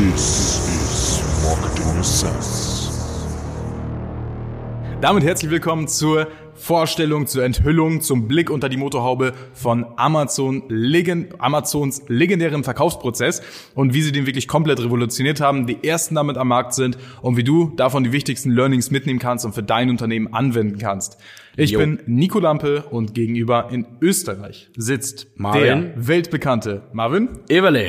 This is Marketing Sense. Damit herzlich willkommen zur Vorstellung, zur Enthüllung, zum Blick unter die Motorhaube von Amazon, Legend, Amazons legendärem Verkaufsprozess und wie sie den wirklich komplett revolutioniert haben, die ersten damit am Markt sind und wie du davon die wichtigsten Learnings mitnehmen kannst und für dein Unternehmen anwenden kannst. Ich Jo. bin Nico Lampe und gegenüber in Österreich sitzt Marvin. der weltbekannte Marvin Eberle.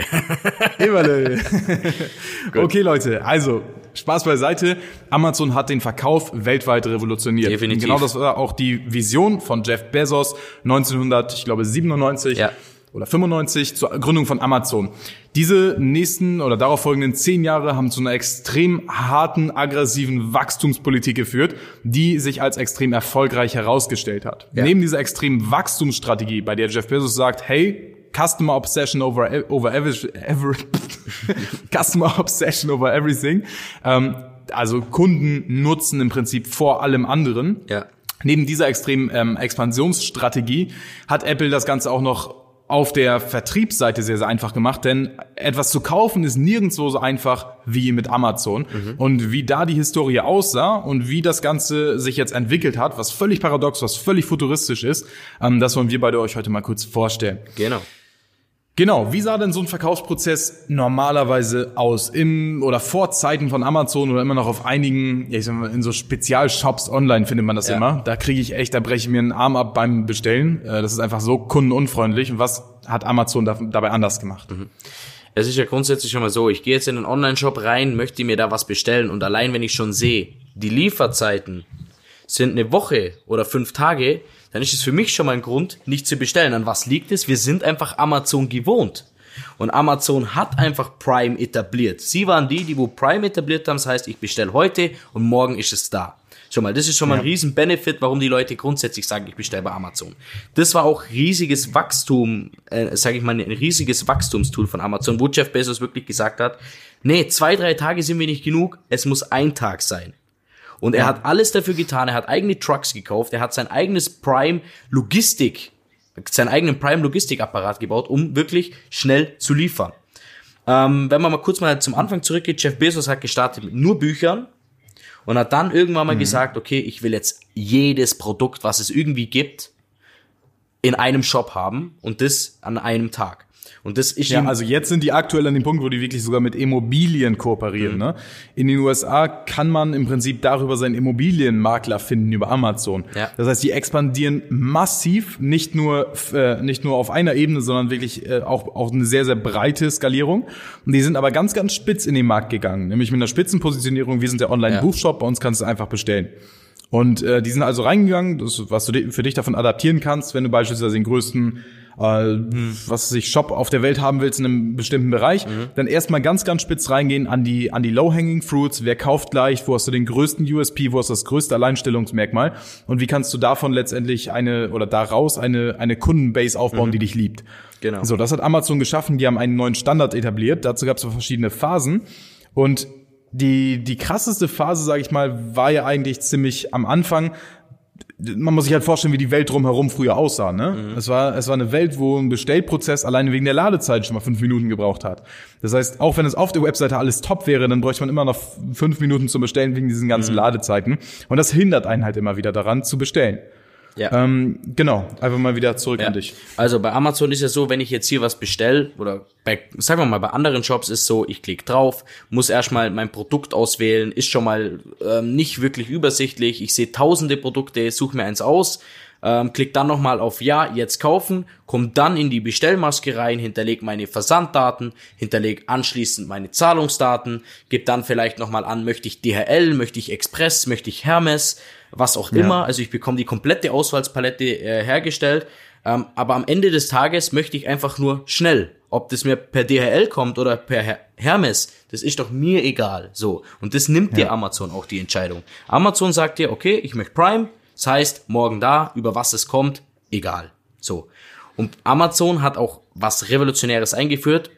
Eberle. okay, Leute, also Spaß beiseite. Amazon hat den Verkauf weltweit revolutioniert. Definitiv. Und Genau das war auch die Vision von Jeff Bezos 1900, ich glaube 97 Ja. oder 95 zur Gründung von Amazon. Diese nächsten oder darauf folgenden zehn Jahre haben zu einer extrem harten, aggressiven Wachstumspolitik geführt, die sich als extrem erfolgreich herausgestellt hat. Ja. Neben dieser extremen Wachstumsstrategie, bei der Jeff Bezos sagt, hey, Customer Obsession over, over every, every Customer Obsession over everything. Ähm, also Kunden nutzen im Prinzip vor allem anderen. Ja. Neben dieser extremen ähm, Expansionsstrategie hat Apple das Ganze auch noch auf der Vertriebsseite sehr, sehr einfach gemacht, denn etwas zu kaufen ist nirgendwo so einfach wie mit Amazon. Und wie da die Historie aussah und wie das Ganze sich jetzt entwickelt hat, was völlig paradox, was völlig futuristisch ist, ähm, das wollen wir beide euch heute mal kurz vorstellen. Genau. Genau, wie sah denn so ein Verkaufsprozess normalerweise aus? Im oder vor Zeiten von Amazon oder immer noch auf einigen, ja, ich sag mal, in so Spezialshops online findet man das Ja. immer. Da kriege ich echt, da breche ich mir einen Arm ab beim Bestellen. Äh, Das ist einfach so kundenunfreundlich. Und was hat Amazon da, dabei anders gemacht? Es ist ja grundsätzlich schon mal so, ich gehe jetzt in einen Online-Shop rein, möchte mir da was bestellen und allein wenn ich schon sehe, die Lieferzeiten sind eine Woche oder fünf Tage, dann ist es für mich schon mal ein Grund, nicht zu bestellen. An was liegt es? Wir sind einfach Amazon gewohnt. Und Amazon hat einfach Prime etabliert. Sie waren die, die wo Prime etabliert haben. Das heißt, ich bestelle heute und morgen ist es da. Schon mal, das ist schon mal ein riesen Benefit, warum die Leute grundsätzlich sagen, ich bestelle bei Amazon. Das war auch riesiges Wachstum, äh, sage ich mal, ein riesiges Wachstumstool von Amazon, wo Jeff Bezos wirklich gesagt hat, nee, zwei, drei Tage sind mir nicht genug, es muss ein Tag sein. Und er hat alles dafür getan, er hat eigene Trucks gekauft, er hat sein eigenes Prime Logistik, seinen eigenen Prime Logistikapparat gebaut, um wirklich schnell zu liefern. Ähm, wenn man mal kurz mal zum Anfang zurückgeht, Jeff Bezos hat gestartet mit nur Büchern und hat dann irgendwann mal gesagt, okay, ich will jetzt jedes Produkt, was es irgendwie gibt, in einem Shop haben und das an einem Tag. Und das ist Ja, also jetzt sind die aktuell an dem Punkt, wo die wirklich sogar mit Immobilien kooperieren. Ne? In den USA kann man im Prinzip darüber seinen Immobilienmakler finden über Amazon. Ja. Das heißt, die expandieren massiv, nicht nur äh, nicht nur auf einer Ebene, sondern wirklich äh, auch auch eine sehr sehr breite Skalierung. Und die sind aber ganz ganz spitz in den Markt gegangen, nämlich mit einer Spitzenpositionierung. Wir sind der Online-Buchshop, bei uns kannst du einfach bestellen. Und äh, die sind also reingegangen, das, was du für dich davon adaptieren kannst, wenn du beispielsweise den größten äh, was sich Shop auf der Welt haben willst in einem bestimmten Bereich, dann erstmal ganz, ganz spitz reingehen an die, an die Low-Hanging Fruits. Wer kauft leicht? Wo hast du den größten USP? Wo hast du das größte Alleinstellungsmerkmal? Und wie kannst du davon letztendlich eine oder daraus eine, eine Kundenbase aufbauen, die dich liebt? Genau. So, das hat Amazon geschaffen. Die haben einen neuen Standard etabliert. Dazu gab es verschiedene Phasen. Und die, die krasseste Phase, sage ich mal, war ja eigentlich ziemlich am Anfang. Man muss sich halt vorstellen, wie die Welt drumherum früher aussah. Ne? Es, war, es war eine Welt, wo ein Bestellprozess alleine wegen der Ladezeit schon mal fünf Minuten gebraucht hat. Das heißt, auch wenn es auf der Webseite alles top wäre, dann bräuchte man immer noch fünf Minuten zum Bestellen wegen diesen ganzen Ladezeiten. Und das hindert einen halt immer wieder daran, zu bestellen. Ja. Ähm, genau, einfach mal wieder zurück Ja. an dich. Also bei Amazon ist es so, wenn ich jetzt hier was bestelle oder bei, sagen wir mal, bei anderen Shops ist so, ich klicke drauf, muss erstmal mein Produkt auswählen, ist schon mal ähm, nicht wirklich übersichtlich. Ich sehe tausende Produkte, suche mir eins aus, ähm, klick dann nochmal auf Ja, jetzt kaufen, komm dann in die Bestellmaske rein, hinterleg meine Versanddaten, hinterleg anschließend meine Zahlungsdaten, gebe dann vielleicht nochmal an, möchte ich DHL, möchte ich Express, möchte ich Hermes, was auch immer. Also ich bekomme die komplette Auswahlspalette äh, hergestellt. Ähm, aber am Ende des Tages möchte ich einfach nur schnell. Ob das mir per DHL kommt oder per Her Hermes, das ist doch mir egal. So. Und das nimmt dir Amazon auch die Entscheidung. Amazon sagt dir, okay, ich möchte Prime. Das heißt, morgen da, über was es kommt, egal. So. Und Amazon hat auch was Revolutionäres eingeführt,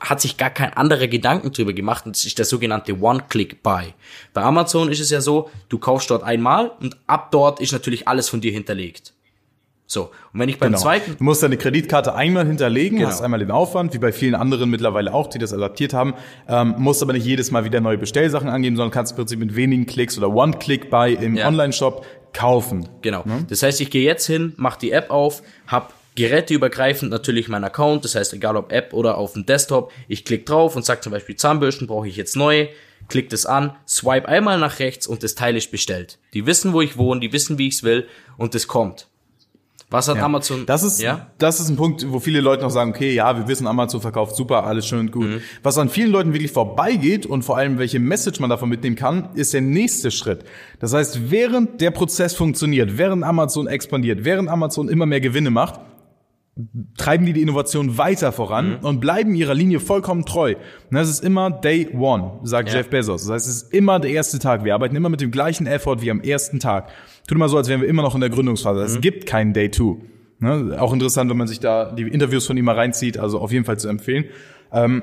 hat sich gar kein anderer Gedanken drüber gemacht und das ist der sogenannte One-Click-Buy. Bei Amazon ist es ja so, du kaufst dort einmal und ab dort ist natürlich alles von dir hinterlegt. So, und wenn ich beim Genau. zweiten Du musst deine Kreditkarte einmal hinterlegen, Genau. hast einmal den Aufwand, wie bei vielen anderen mittlerweile auch, die das adaptiert haben, ähm, musst aber nicht jedes Mal wieder neue Bestellsachen angeben, sondern kannst im Prinzip mit wenigen Klicks oder One-Click-Buy im Ja. Online-Shop kaufen. Genau. Das heißt, ich gehe jetzt hin, mache die App auf, hab geräteübergreifend natürlich meinen Account, das heißt, egal ob App oder auf dem Desktop, ich klicke drauf und sage zum Beispiel Zahnbürsten brauche ich jetzt neue, klick das an, swipe einmal nach rechts und das Teil ist bestellt. Die wissen, wo ich wohne, die wissen, wie ich es will und das kommt. Was hat Ja. Amazon? Das ist, ja? das ist ein Punkt, wo viele Leute noch sagen, okay, ja, wir wissen, Amazon verkauft super, alles schön und gut. Mhm. Was an vielen Leuten wirklich vorbeigeht und vor allem, welche Message man davon mitnehmen kann, ist der nächste Schritt. Das heißt, während der Prozess funktioniert, während Amazon expandiert, während Amazon immer mehr Gewinne macht, treiben die die Innovation weiter voran Mhm. und bleiben ihrer Linie vollkommen treu. Und das ist immer Day One, sagt Ja. Jeff Bezos. Das heißt, es ist immer der erste Tag. Wir arbeiten immer mit dem gleichen Effort wie am ersten Tag. Tut immer so, als wären wir immer noch in der Gründungsphase. Mhm. Es gibt keinen Day Two. Ne? Auch interessant, wenn man sich da die Interviews von ihm mal reinzieht, also auf jeden Fall zu empfehlen. Ähm,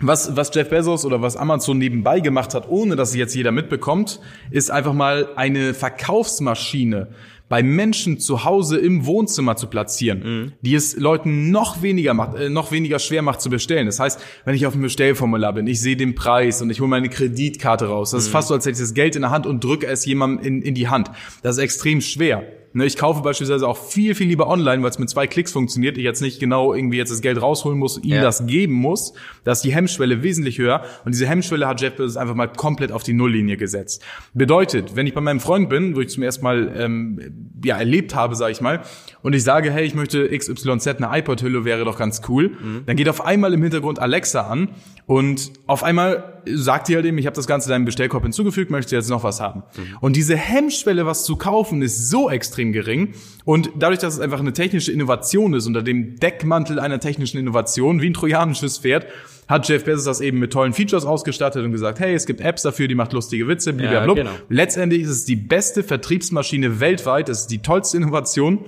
was, was Jeff Bezos oder was Amazon nebenbei gemacht hat, ohne dass es jetzt jeder mitbekommt, ist einfach mal eine Verkaufsmaschine bei Menschen zu Hause im Wohnzimmer zu platzieren, die es Leuten noch weniger macht, äh, noch weniger schwer macht zu bestellen. Das heißt, wenn ich auf dem Bestellformular bin, ich sehe den Preis und ich hole meine Kreditkarte raus. Das ist fast so, als hätte ich das Geld in der Hand und drücke es jemandem in, in die Hand. Das ist extrem schwer. Ne, ich kaufe beispielsweise auch viel, viel lieber online, weil es mit zwei Klicks funktioniert. Ich jetzt nicht genau irgendwie jetzt das Geld rausholen muss, ihm Ja. das geben muss. Da ist die Hemmschwelle wesentlich höher. Und diese Hemmschwelle hat Jeff Bezos einfach mal komplett auf die Nulllinie gesetzt. Bedeutet, wenn ich bei meinem Freund bin, wo ich zum ersten Mal ähm, ja erlebt habe, sage ich mal, und ich sage, hey, ich möchte XYZ, eine iPod-Hülle wäre doch ganz cool, dann geht auf einmal im Hintergrund Alexa an und auf einmal sagt die halt eben, ich habe das Ganze deinem Bestellkorb hinzugefügt, möchtest du jetzt noch was haben? Und diese Hemmschwelle, was zu kaufen, ist so extrem gering. Und dadurch, dass es einfach eine technische Innovation ist, unter dem Deckmantel einer technischen Innovation, wie ein trojanisches Pferd, hat Jeff Bezos das eben mit tollen Features ausgestattet und gesagt, hey, es gibt Apps dafür, die macht lustige Witze, blablabla. genau. Letztendlich ist es die beste Vertriebsmaschine weltweit, es ist die tollste Innovation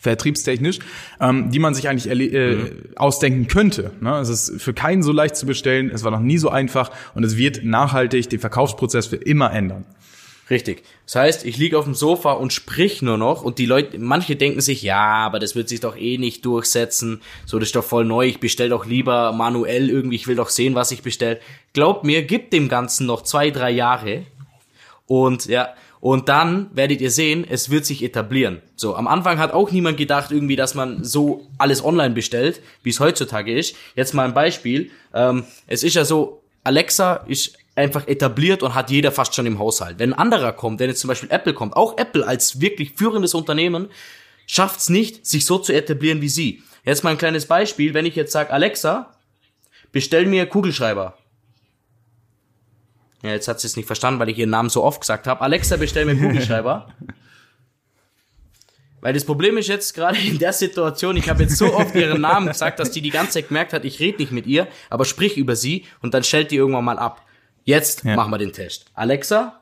vertriebstechnisch, ähm, die man sich eigentlich äh, ausdenken könnte. Ne? Es ist für keinen so leicht zu bestellen, es war noch nie so einfach und es wird nachhaltig den Verkaufsprozess für immer ändern. Richtig. Das heißt, ich liege auf dem Sofa und sprich nur noch und die Leute, manche denken sich, ja, aber das wird sich doch eh nicht durchsetzen. So, das ist doch voll neu. Ich bestell doch lieber manuell irgendwie. Ich will doch sehen, was ich bestell. Glaubt mir, gibt dem Ganzen noch zwei, drei Jahre und ja, und dann werdet ihr sehen, es wird sich etablieren. So, am Anfang hat auch niemand gedacht, irgendwie, dass man so alles online bestellt, wie es heutzutage ist. Jetzt mal ein Beispiel. Ähm, es ist ja so, Alexa ist einfach etabliert und hat jeder fast schon im Haushalt. Wenn ein anderer kommt, wenn jetzt zum Beispiel Apple kommt, auch Apple als wirklich führendes Unternehmen, schafft's nicht, sich so zu etablieren wie sie. Jetzt mal ein kleines Beispiel, wenn ich jetzt sage, Alexa, bestell mir Kugelschreiber. Ja, jetzt hat sie es nicht verstanden, weil ich ihren Namen so oft gesagt habe. Alexa, bestell mir Kugelschreiber. Weil das Problem ist jetzt gerade in der Situation, ich habe jetzt so oft ihren Namen gesagt, dass die die ganze Zeit gemerkt hat, ich rede nicht mit ihr, aber sprich über sie und dann stellt die irgendwann mal ab. Jetzt Ja. machen wir den Test. Alexa,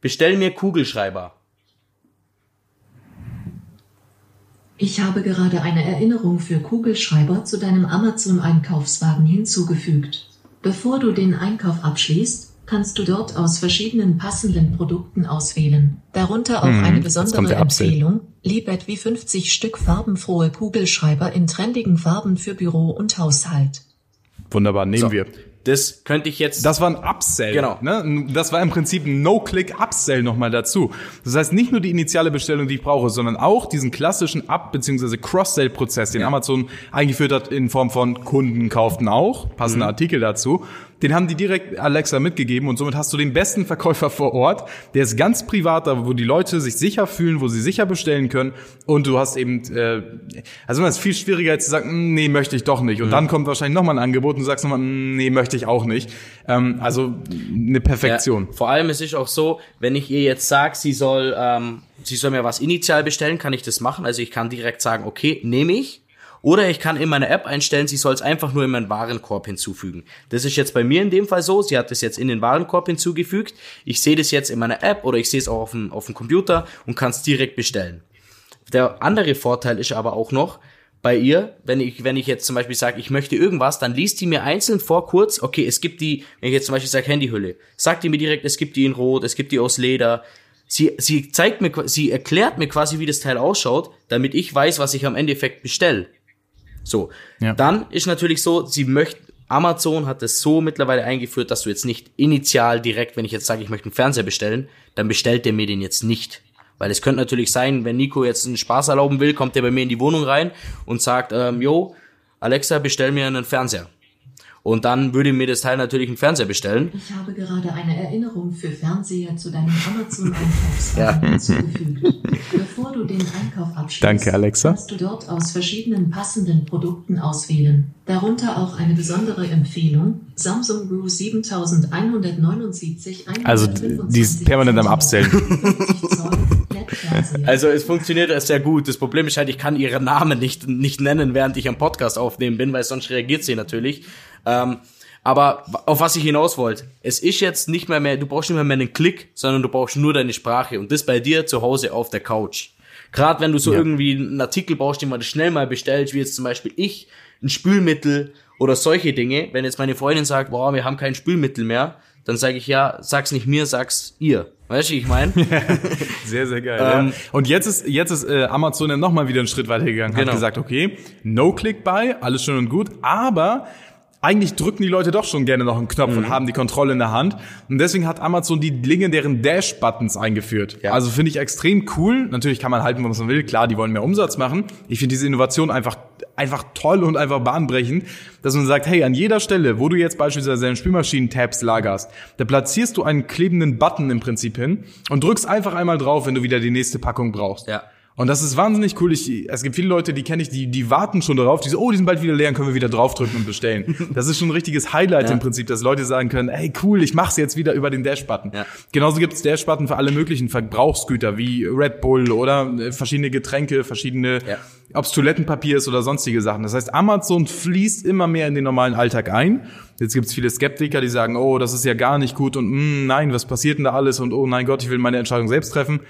bestell mir Kugelschreiber. Ich habe gerade eine Erinnerung für Kugelschreiber zu deinem Amazon-Einkaufswagen hinzugefügt. Bevor du den Einkauf abschließt, kannst du dort aus verschiedenen passenden Produkten auswählen. Darunter auch Hm, eine besondere. Empfehlung, Libet wie 50 Stück farbenfrohe Kugelschreiber in trendigen Farben für Büro und Haushalt. Wunderbar, nehmen So, wir. Das könnte ich jetzt. Das war ein Upsell. Genau. Ne? Das war im Prinzip ein No-Click-Upsell nochmal dazu. Das heißt, nicht nur die initiale Bestellung, die ich brauche, sondern auch diesen klassischen Up- bzw. Cross-Sell-Prozess, den Amazon eingeführt hat in Form von Kunden kauften auch, passende Artikel dazu. Den haben die direkt Alexa mitgegeben und somit hast du den besten Verkäufer vor Ort. Der ist ganz privat, da wo die Leute sich sicher fühlen, wo sie sicher bestellen können. Und du hast eben, äh, also es ist viel schwieriger jetzt zu sagen, "Mm, nee, möchte ich doch nicht. Und dann kommt wahrscheinlich nochmal ein Angebot und du sagst nochmal, "Mm, nee, möchte ich auch nicht. Ähm, also eine Perfektion. Ja, vor allem es ist auch so, wenn ich ihr jetzt sage, sie soll, ähm, sie soll mir was initial bestellen, kann ich das machen. Also ich kann direkt sagen, okay, nehme ich. Oder ich kann in meiner App einstellen, sie soll es einfach nur in meinen Warenkorb hinzufügen. Das ist jetzt bei mir in dem Fall so. Sie hat das jetzt in den Warenkorb hinzugefügt. Ich sehe das jetzt in meiner App oder ich sehe es auch auf dem, auf dem Computer und kann es direkt bestellen. Der andere Vorteil ist aber auch noch, bei ihr, wenn ich, wenn ich jetzt zum Beispiel sage, ich möchte irgendwas, dann liest die mir einzeln vor kurz, okay, es gibt die, wenn ich jetzt zum Beispiel sage Handyhülle, sagt die mir direkt, es gibt die in Rot, es gibt die aus Leder, Sie, sie zeigt mir, sie erklärt mir quasi, wie das Teil ausschaut, damit ich weiß, was ich am Endeffekt bestelle. So. Ja. Dann ist natürlich so, sie möchte, Amazon hat es so mittlerweile eingeführt, dass du jetzt nicht initial direkt, wenn ich jetzt sage, ich möchte einen Fernseher bestellen, dann bestellt der mir den jetzt nicht. Weil es könnte natürlich sein, wenn Nico jetzt einen Spaß erlauben will, kommt er bei mir in die Wohnung rein und sagt, ähm, yo, Alexa, bestell mir einen Fernseher. Und dann würde mir das Teil natürlich einen Fernseher bestellen. Ich habe gerade eine Erinnerung für Fernseher zu deinem Amazon-Einkaufswagen hinzugefügt. Bevor du den Einkauf abschließt, Danke, Alexa. kannst du dort aus verschiedenen passenden Produkten auswählen. Darunter auch eine besondere Empfehlung, Samsung RU 7179 Also, die ist permanent am Upsellen. 50 Zoll LED-Fernseher. Also es funktioniert erst sehr gut. Das Problem ist halt, ich kann ihren Namen nicht, nicht nennen, während ich am Podcast aufnehmen bin, weil sonst reagiert sie natürlich. Ähm, aber auf was ich hinaus wollte, es ist jetzt nicht mehr mehr, du brauchst nicht mehr, mehr einen Klick, sondern du brauchst nur deine Sprache und das bei dir zu Hause auf der Couch. Gerade wenn du so Ja. irgendwie einen Artikel brauchst, den man schnell mal bestellt, wie jetzt zum Beispiel ich, ein Spülmittel oder solche Dinge. Wenn jetzt meine Freundin sagt, boah, wir haben kein Spülmittel mehr, dann sage ich ja, sag's nicht mir, sag's ihr. Weißt du, wie ich meine? Sehr, sehr geil. Ähm, ja. Und jetzt ist, jetzt ist äh, Amazon dann nochmal wieder einen Schritt weiter gegangen. Hat Genau. gesagt, okay, No-Click-Buy, alles schön und gut, aber eigentlich drücken die Leute doch schon gerne noch einen Knopf Mhm. und haben die Kontrolle in der Hand. Und deswegen hat Amazon die legendären Dash-Buttons eingeführt. Ja. Also finde ich extrem cool. Natürlich kann man halten, was man will. Klar, die wollen mehr Umsatz machen. Ich finde diese Innovation einfach, einfach toll und einfach bahnbrechend, dass man sagt, hey, an jeder Stelle, wo du jetzt beispielsweise deine Spülmaschinen-Tabs lagerst, da platzierst du einen klebenden Button im Prinzip hin und drückst einfach einmal drauf, wenn du wieder die nächste Packung brauchst. Ja. Und das ist wahnsinnig cool. Ich, es gibt viele Leute, die kenne ich, die, die warten schon darauf. Die so, oh, die sind bald wieder leer, können wir wieder draufdrücken und bestellen. Das ist schon ein richtiges Highlight Ja. im Prinzip, dass Leute sagen können, hey, cool, ich mach's jetzt wieder über den Dash-Button. Ja. Genauso gibt's Dash-Button für alle möglichen Verbrauchsgüter, wie Red Bull oder äh, verschiedene Getränke, verschiedene, Ja. ob's Toilettenpapier ist oder sonstige Sachen. Das heißt, Amazon fließt immer mehr in den normalen Alltag ein. Jetzt gibt's viele Skeptiker, die sagen, oh, das ist ja gar nicht gut und mm, nein, was passiert denn da alles und oh nein Gott, ich will meine Entscheidung selbst treffen.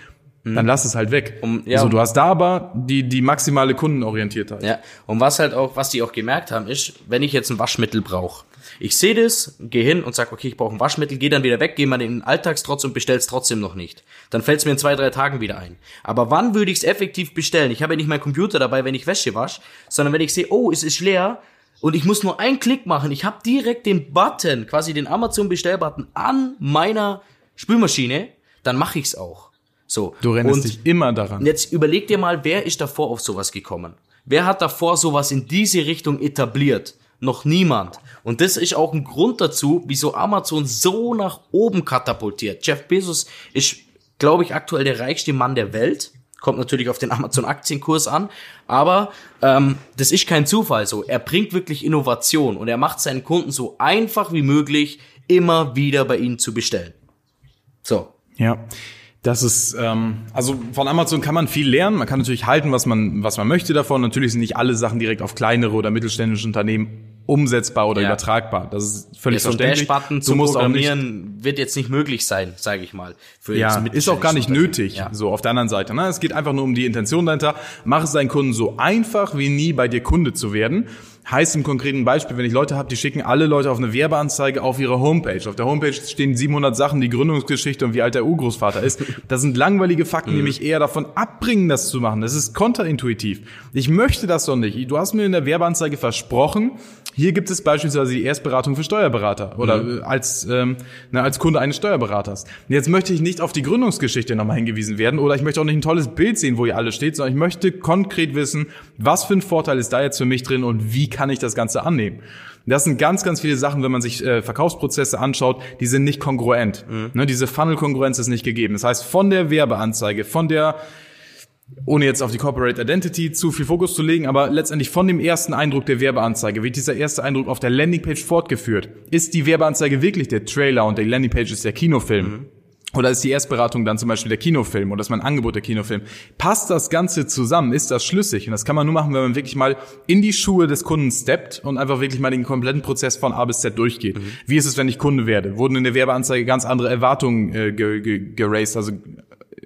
Dann lass es halt weg. Um- ja, also du hast da aber die, die maximale Kundenorientiertheit. Ja, und was halt auch, was die auch gemerkt haben, ist, wenn ich jetzt ein Waschmittel brauche, ich sehe das, gehe hin und sag, okay, ich brauche ein Waschmittel, gehe dann wieder weg, gehe mal in den Alltagstrotz und bestell's trotzdem noch nicht. Dann fällt's mir in zwei, drei Tagen wieder ein. Aber wann würde ich's effektiv bestellen? Ich habe ja nicht meinen Computer dabei, wenn ich Wäsche wasche, sondern wenn ich sehe, oh, es ist leer und ich muss nur einen Klick machen, ich habe direkt den Button, quasi den Amazon-Bestellbutton an meiner Spülmaschine, dann mache ich's auch. So. Du erinnerst dich immer daran. und jetzt überleg dir mal, wer ist davor auf sowas gekommen? Wer hat davor sowas in diese Richtung etabliert? Noch niemand. Und das ist auch ein Grund dazu, wieso Amazon so nach oben katapultiert. Jeff Bezos ist, glaube ich, aktuell der reichste Mann der Welt. Kommt natürlich auf den Amazon-Aktienkurs an. Aber ähm, das ist kein Zufall so. Er bringt wirklich Innovation und er macht seinen Kunden so einfach wie möglich, immer wieder bei ihnen zu bestellen. So. Ja. Das ist, ähm, also von Amazon kann man viel lernen. Man kann natürlich halten, was man, was man möchte davon. Natürlich sind nicht alle Sachen direkt auf kleinere oder mittelständische Unternehmen umsetzbar oder Ja. übertragbar. Das ist völlig Ja, so verständlich. Dash-Button zu du musst auch nicht, programmieren wird jetzt nicht möglich sein, sage ich mal. Für ja, ist auch gar nicht nötig. Unternehmen. So auf der anderen Seite. Ne? Es geht einfach nur um die Intention dahinter. Mach es deinen Kunden so einfach wie nie bei dir Kunde zu werden. Heißt im konkreten Beispiel, wenn ich Leute habe, die schicken alle Leute auf eine Werbeanzeige auf ihre Homepage. Auf der Homepage stehen 700 Sachen, die Gründungsgeschichte und wie alt der Urgroßvater ist. Das sind langweilige Fakten, Mhm. die mich eher davon abbringen, das zu machen. Das ist kontraintuitiv. Ich möchte das doch nicht. Du hast mir in der Werbeanzeige versprochen, hier gibt es beispielsweise die Erstberatung für Steuerberater oder Mhm. äh, als, ähm, na, als Kunde eines Steuerberaters. Jetzt möchte ich nicht auf die Gründungsgeschichte nochmal hingewiesen werden oder ich möchte auch nicht ein tolles Bild sehen, wo ihr alle steht, sondern ich möchte konkret wissen, was für ein Vorteil ist da jetzt für mich drin und wie kann ich das Ganze annehmen. Das sind ganz, ganz viele Sachen, wenn man sich äh, Verkaufsprozesse anschaut, die sind nicht kongruent. Ne, diese Funnel-Kongruenz ist nicht gegeben. Das heißt, von der Werbeanzeige, von der ohne jetzt auf die Corporate Identity zu viel Fokus zu legen, aber letztendlich von dem ersten Eindruck der Werbeanzeige wird dieser erste Eindruck auf der Landingpage fortgeführt. Ist die Werbeanzeige wirklich der Trailer und die Landingpage ist der Kinofilm? Oder ist die Erstberatung dann zum Beispiel der Kinofilm oder ist mein Angebot der Kinofilm? Passt das Ganze zusammen? Ist das schlüssig? Und das kann man nur machen, wenn man wirklich mal in die Schuhe des Kunden steppt und einfach wirklich mal den kompletten Prozess von A bis Z durchgeht. Wie ist es, wenn ich Kunde werde? Wurden in der Werbeanzeige ganz andere Erwartungen äh, ge ge geraced, also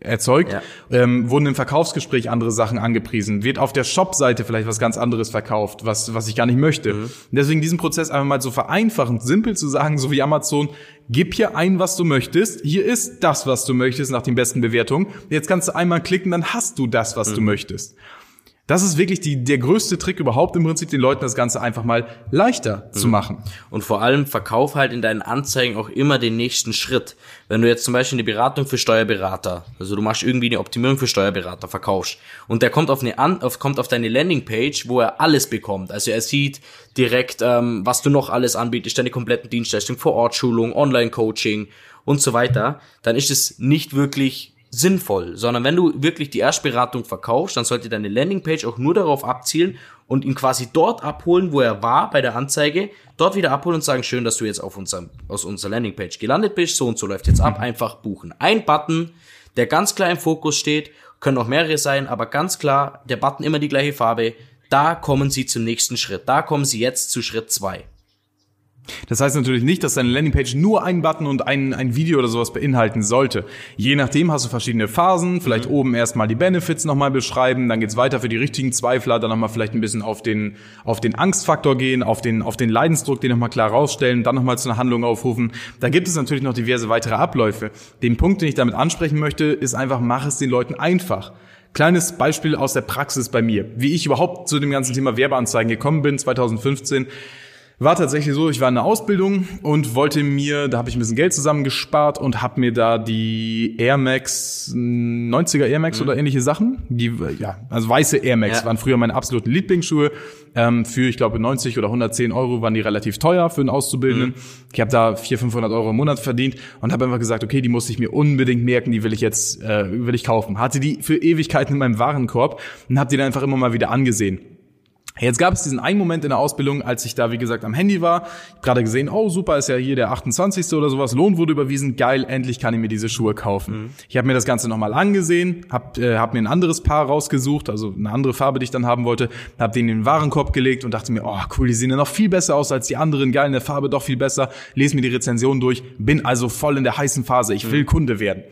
erzeugt, Ja. ähm, wurden im Verkaufsgespräch andere Sachen angepriesen, wird auf der Shop-Seite vielleicht was ganz anderes verkauft, was, was ich gar nicht möchte. Und deswegen diesen Prozess einfach mal so vereinfachend, simpel zu sagen, so wie Amazon, gib hier ein, was du möchtest, hier ist das, was du möchtest nach den besten Bewertungen. Jetzt kannst du einmal klicken, dann hast du das, was du möchtest. Das ist wirklich die, der größte Trick überhaupt im Prinzip, den Leuten das Ganze einfach mal leichter zu machen. Und vor allem verkauf halt in deinen Anzeigen auch immer den nächsten Schritt. Wenn du jetzt zum Beispiel eine Beratung für Steuerberater, also du machst irgendwie eine Optimierung für Steuerberater, verkaufst und der kommt auf eine An auf, kommt auf deine Landingpage, wo er alles bekommt. Also er sieht direkt, ähm, was du noch alles anbietest, deine kompletten Dienstleistungen, Vor-Ort-Schulung, Online-Coaching und so weiter, dann ist es nicht wirklich sinnvoll, sondern wenn du wirklich die Erstberatung verkaufst, dann sollte deine Landingpage auch nur darauf abzielen und ihn quasi dort abholen, wo er war bei der Anzeige, dort wieder abholen und sagen, schön, dass du jetzt auf unserem, aus unserer Landingpage gelandet bist, so und so läuft jetzt ab, einfach buchen. Ein Button, der ganz klar im Fokus steht, können auch mehrere sein, aber ganz klar, der Button immer die gleiche Farbe, da kommen sie zum nächsten Schritt, da kommen sie jetzt zu Schritt zwei. Das heißt natürlich nicht, dass deine Landingpage nur einen Button und ein, ein Video oder sowas beinhalten sollte. Je nachdem hast du verschiedene Phasen. Vielleicht oben erstmal die Benefits nochmal beschreiben, dann geht's weiter für die richtigen Zweifler, dann nochmal vielleicht ein bisschen auf den, auf den Angstfaktor gehen, auf den, auf den Leidensdruck, den nochmal klar rausstellen, dann nochmal zu einer Handlung aufrufen. Da gibt es natürlich noch diverse weitere Abläufe. Den Punkt, den ich damit ansprechen möchte, ist einfach, mach es den Leuten einfach. Kleines Beispiel aus der Praxis bei mir. Wie ich überhaupt zu dem ganzen Thema Werbeanzeigen gekommen bin, 2015. War tatsächlich so, ich war in der Ausbildung und wollte mir, da habe ich ein bisschen Geld zusammengespart und habe mir da die Air Max 90er Air Max oder ähnliche Sachen, die ja, also weiße Air Max Ja. waren früher meine absoluten Lieblingsschuhe. Ähm, für, ich glaube, 90 oder 110 Euro waren die relativ teuer für einen Auszubildenden. Ich habe da 400, 500 Euro im Monat verdient und habe einfach gesagt, okay, die muss ich mir unbedingt merken, die will ich jetzt, äh, will ich kaufen. Hatte die für Ewigkeiten in meinem Warenkorb und habe die dann einfach immer mal wieder angesehen. Jetzt gab es diesen einen Moment in der Ausbildung, als ich da, wie gesagt, am Handy war. Ich gerade gesehen, oh super, ist ja hier der 28. oder sowas. Lohn wurde überwiesen. Geil, endlich kann ich mir diese Schuhe kaufen. Ich habe mir das Ganze nochmal angesehen, habe äh, hab mir ein anderes Paar rausgesucht, also eine andere Farbe, die ich dann haben wollte, habe den in den Warenkorb gelegt und dachte mir, oh cool, die sehen ja noch viel besser aus als die anderen. Geil, in der Farbe doch viel besser. Lese mir die Rezension durch. Bin also voll in der heißen Phase. Ich will Kunde werden.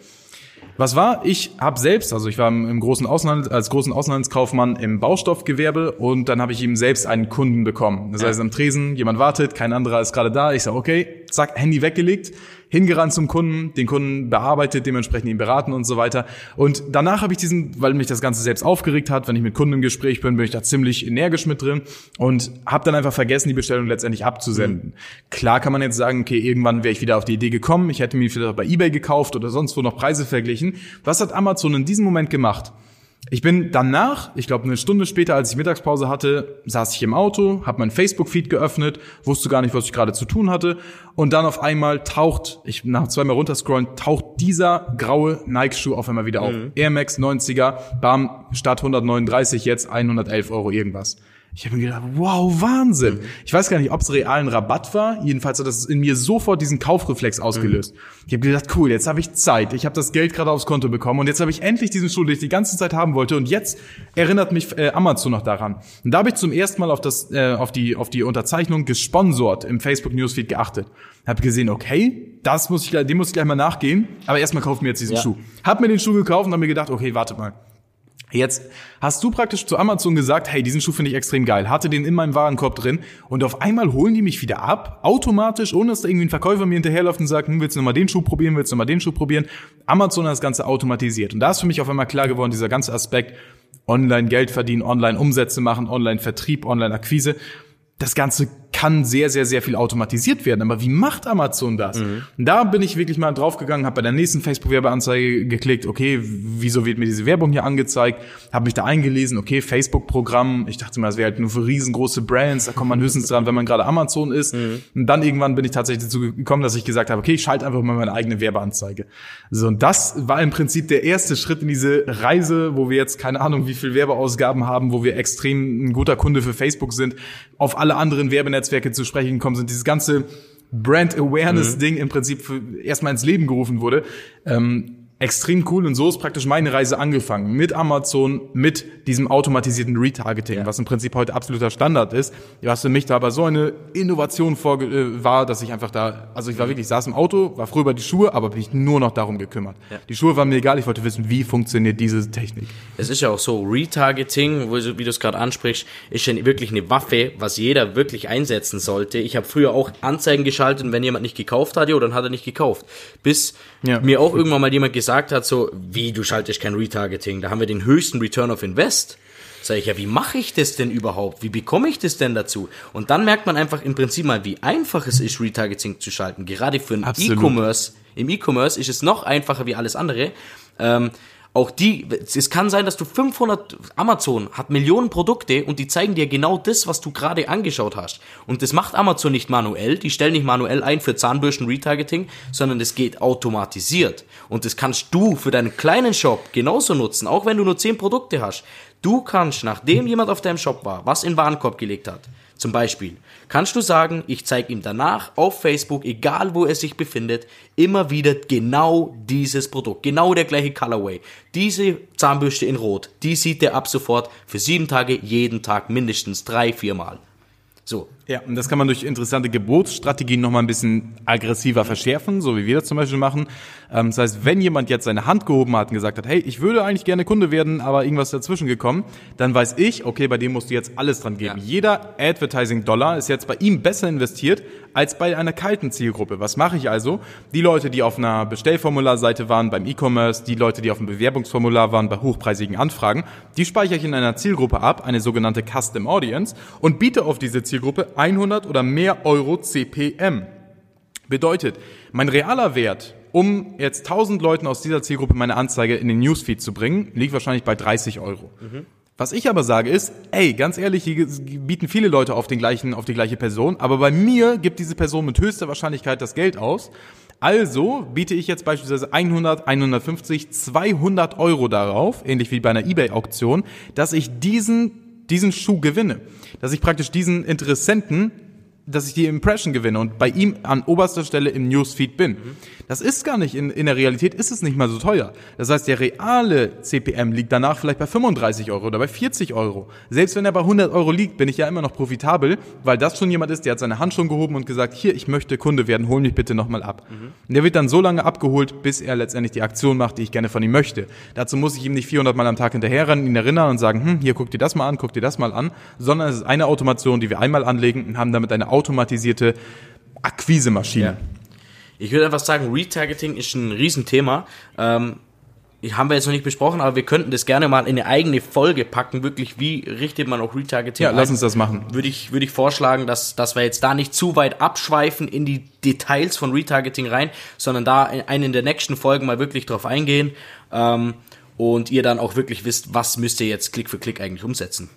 Was war? Ich habe selbst, also ich war im, großen Ausland, als großen Auslandskaufmann im Baustoffgewerbe und dann habe ich eben selbst einen Kunden bekommen. Das heißt, am Tresen, jemand wartet, kein anderer ist gerade da. Ich sage, okay, zack, Handy weggelegt, hingerannt zum Kunden, den Kunden bearbeitet, dementsprechend ihn beraten und so weiter. Und danach habe ich diesen, weil mich das Ganze selbst aufgeregt hat, wenn ich mit Kunden im Gespräch bin, bin ich da ziemlich energisch mit drin und habe dann einfach vergessen, die Bestellung letztendlich abzusenden. Klar kann man jetzt sagen, okay, irgendwann wäre ich wieder auf die Idee gekommen, ich hätte mir vielleicht bei eBay gekauft oder sonst wo noch Preise verglichen. Was hat Amazon in diesem Moment gemacht? Ich bin danach, ich glaube eine Stunde später, als ich Mittagspause hatte, saß ich im Auto, habe mein Facebook-Feed geöffnet, wusste gar nicht, was ich gerade zu tun hatte. Und dann auf einmal taucht, ich nach zweimal runterscrollen, taucht dieser graue Nike-Schuh auf einmal wieder auf. Air Max 90er, bam, statt 139 jetzt 111 Euro irgendwas. Ich habe mir gedacht, wow, Wahnsinn. Ich weiß gar nicht, ob es realen Rabatt war. Jedenfalls hat das in mir sofort diesen Kaufreflex ausgelöst. Ich habe gedacht, cool, jetzt habe ich Zeit. Ich habe das Geld gerade aufs Konto bekommen und jetzt habe ich endlich diesen Schuh, den ich die ganze Zeit haben wollte. Und jetzt erinnert mich äh, Amazon noch daran. Und da habe ich zum ersten Mal auf das, äh, auf die, auf die Unterzeichnung gesponsort im Facebook Newsfeed geachtet. Habe gesehen, okay, das muss ich, dem muss ich gleich mal nachgehen. Aber erstmal kaufen mir jetzt diesen Ja. Schuh. Hab mir den Schuh gekauft und habe mir gedacht, okay, warte mal. Jetzt hast du praktisch zu Amazon gesagt, hey, diesen Schuh finde ich extrem geil, hatte den in meinem Warenkorb drin. Und auf einmal holen die mich wieder ab, automatisch, ohne dass da irgendwie ein Verkäufer mir hinterherläuft und sagt, hm, willst du nochmal den Schuh probieren, willst du nochmal den Schuh probieren? Amazon hat das Ganze automatisiert. Und da ist für mich auf einmal klar geworden, dieser ganze Aspekt, online Geld verdienen, online Umsätze machen, online Vertrieb, online Akquise, das Ganze kann sehr, sehr, sehr viel automatisiert werden. Aber wie macht Amazon das? Und Da bin ich wirklich mal draufgegangen, habe bei der nächsten Facebook-Werbeanzeige geklickt, okay, wieso wird mir diese Werbung hier angezeigt? Habe mich da eingelesen, okay, Facebook-Programm. Ich dachte mal, das wäre halt nur für riesengroße Brands, da kommt man höchstens dran, wenn man gerade Amazon ist. Und dann irgendwann bin ich tatsächlich dazu gekommen, dass ich gesagt habe, okay, ich schalte einfach mal meine eigene Werbeanzeige. So, und das war im Prinzip der erste Schritt in diese Reise, wo wir jetzt keine Ahnung, wie viel Werbeausgaben haben, wo wir extrem ein guter Kunde für Facebook sind, auf alle anderen Werbenetzwerke zu sprechen gekommen sind. Dieses ganze Brand Awareness Ding im Prinzip erstmal ins Leben gerufen wurde. Ähm, extrem cool und so ist praktisch meine Reise angefangen. Mit Amazon, mit diesem automatisierten Retargeting, Ja. was im Prinzip heute absoluter Standard ist. Was für mich da aber so eine Innovation vor, äh, war, dass ich einfach da, also ich war wirklich, saß im Auto, war früher über die Schuhe, aber bin ich nur noch darum gekümmert. Ja. Die Schuhe waren mir egal, ich wollte wissen, wie funktioniert diese Technik. Es ist ja auch so, Retargeting, wie du es gerade ansprichst, ist ja wirklich eine Waffe, was jeder wirklich einsetzen sollte. Ich habe früher auch Anzeigen geschaltet und wenn jemand nicht gekauft hat, jo, dann hat er nicht gekauft. Bis Ja. mir auch irgendwann mal jemand gesagt hat, so, wie, du schaltest kein Retargeting, da haben wir den höchsten Return of Invest. Sag ich, ja, wie mache ich das denn überhaupt? Wie bekomme ich das denn dazu? Und dann merkt man einfach im Prinzip mal, wie einfach es ist, Retargeting zu schalten. Gerade für Absolut. E-Commerce. Im E-Commerce ist es noch einfacher wie alles andere. Ähm, auch die, es kann sein, dass du 500, Amazon hat Millionen Produkte und die zeigen dir genau das, was du gerade angeschaut hast. Und das macht Amazon nicht manuell, die stellen nicht manuell ein für Zahnbürsten Retargeting, sondern das geht automatisiert. Und das kannst du für deinen kleinen Shop genauso nutzen, auch wenn du nur 10 Produkte hast. Du kannst, nachdem jemand auf deinem Shop war, was in Warenkorb gelegt hat, zum Beispiel, kannst du sagen, ich zeige ihm danach auf Facebook, egal wo er sich befindet, immer wieder genau dieses Produkt, genau der gleiche Colorway. Diese Zahnbürste in Rot, die sieht er ab sofort für sieben Tage, jeden Tag mindestens drei, viermal. So. Ja, und das kann man durch interessante Gebotsstrategien noch mal ein bisschen aggressiver verschärfen, so wie wir das zum Beispiel machen. Ähm, das heißt, wenn jemand jetzt seine Hand gehoben hat und gesagt hat, hey, ich würde eigentlich gerne Kunde werden, aber irgendwas dazwischen gekommen, dann weiß ich, okay, bei dem musst du jetzt alles dran geben. Ja. Jeder Advertising-Dollar ist jetzt bei ihm besser investiert als bei einer kalten Zielgruppe. Was mache ich also? Die Leute, die auf einer Bestellformularseite waren beim E-Commerce, die Leute, die auf einem Bewerbungsformular waren bei hochpreisigen Anfragen, die speichere ich in einer Zielgruppe ab, eine sogenannte Custom Audience, und biete auf diese Zielgruppe 100 oder mehr Euro CPM. Bedeutet, mein realer Wert, um jetzt 1000 Leuten aus dieser Zielgruppe meine Anzeige in den Newsfeed zu bringen, liegt wahrscheinlich bei 30 Euro. Was ich aber sage ist, ey, ganz ehrlich, hier bieten viele Leute auf den gleichen, auf die gleiche Person, aber bei mir gibt diese Person mit höchster Wahrscheinlichkeit das Geld aus. Also biete ich jetzt beispielsweise 100, 150, 200 Euro darauf, ähnlich wie bei einer eBay-Auktion, dass ich diesen, diesen Schuh gewinne. Dass ich praktisch diesen Interessenten dass ich die Impression gewinne und bei ihm an oberster Stelle im Newsfeed bin. Das ist gar nicht, in, in der Realität ist es nicht mal so teuer. Das heißt, der reale CPM liegt danach vielleicht bei 35 Euro oder bei 40 Euro. Selbst wenn er bei 100 Euro liegt, bin ich ja immer noch profitabel, weil das schon jemand ist, der hat seine Hand schon gehoben und gesagt, hier, ich möchte Kunde werden, hol mich bitte nochmal ab. Und der wird dann so lange abgeholt, bis er letztendlich die Aktion macht, die ich gerne von ihm möchte. Dazu muss ich ihm nicht 400 Mal am Tag hinterherrennen, ihn erinnern und sagen, hm, hier, guck dir das mal an, guck dir das mal an, sondern es ist eine Automation, die wir einmal anlegen und haben damit eine automatisierte Akquisemaschine. Ja. Ich würde einfach sagen, Retargeting ist ein Riesenthema. Ähm, haben wir jetzt noch nicht besprochen, aber wir könnten das gerne mal in eine eigene Folge packen. Wirklich, wie richtet man auch Retargeting Ja, ein? lass uns das machen. Würde ich, würde ich vorschlagen, dass, dass wir jetzt da nicht zu weit abschweifen in die Details von Retargeting rein, sondern da in einen der nächsten Folgen mal wirklich drauf eingehen ähm, und ihr dann auch wirklich wisst, was müsst ihr jetzt Klick für Klick eigentlich umsetzen.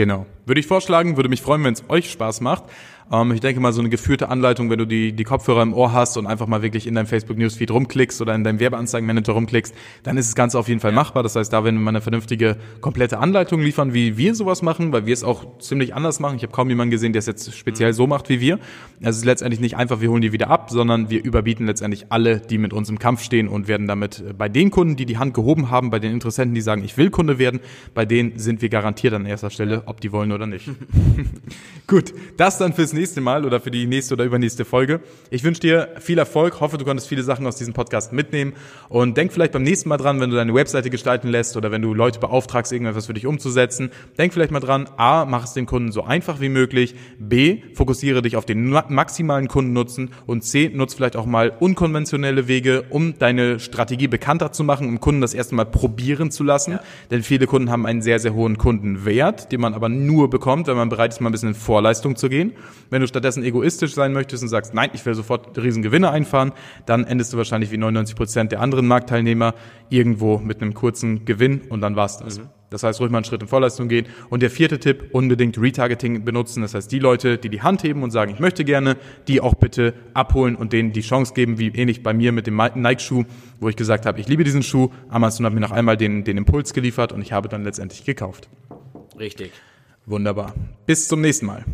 Genau. Würde ich vorschlagen, würde mich freuen, wenn es euch Spaß macht. Ähm, ich denke mal, so eine geführte Anleitung, wenn du die, die Kopfhörer im Ohr hast und einfach mal wirklich in deinem Facebook Newsfeed rumklickst oder in deinem Werbeanzeigenmanager rumklickst, dann ist das Ganze auf jeden Fall machbar. Das heißt, da werden wir mal eine vernünftige, komplette Anleitung liefern, wie wir sowas machen, weil wir es auch ziemlich anders machen. Ich habe kaum jemanden gesehen, der es jetzt speziell so macht wie wir. Also es ist letztendlich nicht einfach, wir holen die wieder ab, sondern wir überbieten letztendlich alle, die mit uns im Kampf stehen und werden damit äh, bei den Kunden, die die Hand gehoben haben, bei den Interessenten, die sagen, ich will Kunde werden, bei denen sind wir garantiert an erster Stelle, ob die wollen oder nicht. Gut, das dann fürs nächste Mal oder für die nächste oder übernächste Folge. Ich wünsche dir viel Erfolg, hoffe, du konntest viele Sachen aus diesem Podcast mitnehmen und denk vielleicht beim nächsten Mal dran, wenn du deine Webseite gestalten lässt oder wenn du Leute beauftragst, irgendetwas für dich umzusetzen. Denk vielleicht mal dran, A, mach es den Kunden so einfach wie möglich, B, fokussiere dich auf den ma- maximalen Kundennutzen und C, nutz vielleicht auch mal unkonventionelle Wege, um deine Strategie bekannter zu machen, um Kunden das erste Mal probieren zu lassen. Denn viele Kunden haben einen sehr, sehr hohen Kundenwert, den man aber nur bekommt, wenn man bereit ist, mal ein bisschen in Vorleistung zu gehen. Wenn du stattdessen egoistisch sein möchtest und sagst, nein, ich will sofort riesen Gewinne einfahren, dann endest du wahrscheinlich wie 99 Prozent der anderen Marktteilnehmer irgendwo mit einem kurzen Gewinn und dann war's das. Das heißt, ruhig mal einen Schritt in Vorleistung gehen. Und der vierte Tipp, unbedingt Retargeting benutzen. Das heißt, die Leute, die die Hand heben und sagen, ich möchte gerne, die auch bitte abholen und denen die Chance geben, wie ähnlich bei mir mit dem Nike-Schuh, wo ich gesagt habe, ich liebe diesen Schuh. Amazon hat mir noch einmal den, den Impuls geliefert und ich habe dann letztendlich gekauft. Richtig. Wunderbar. Bis zum nächsten Mal.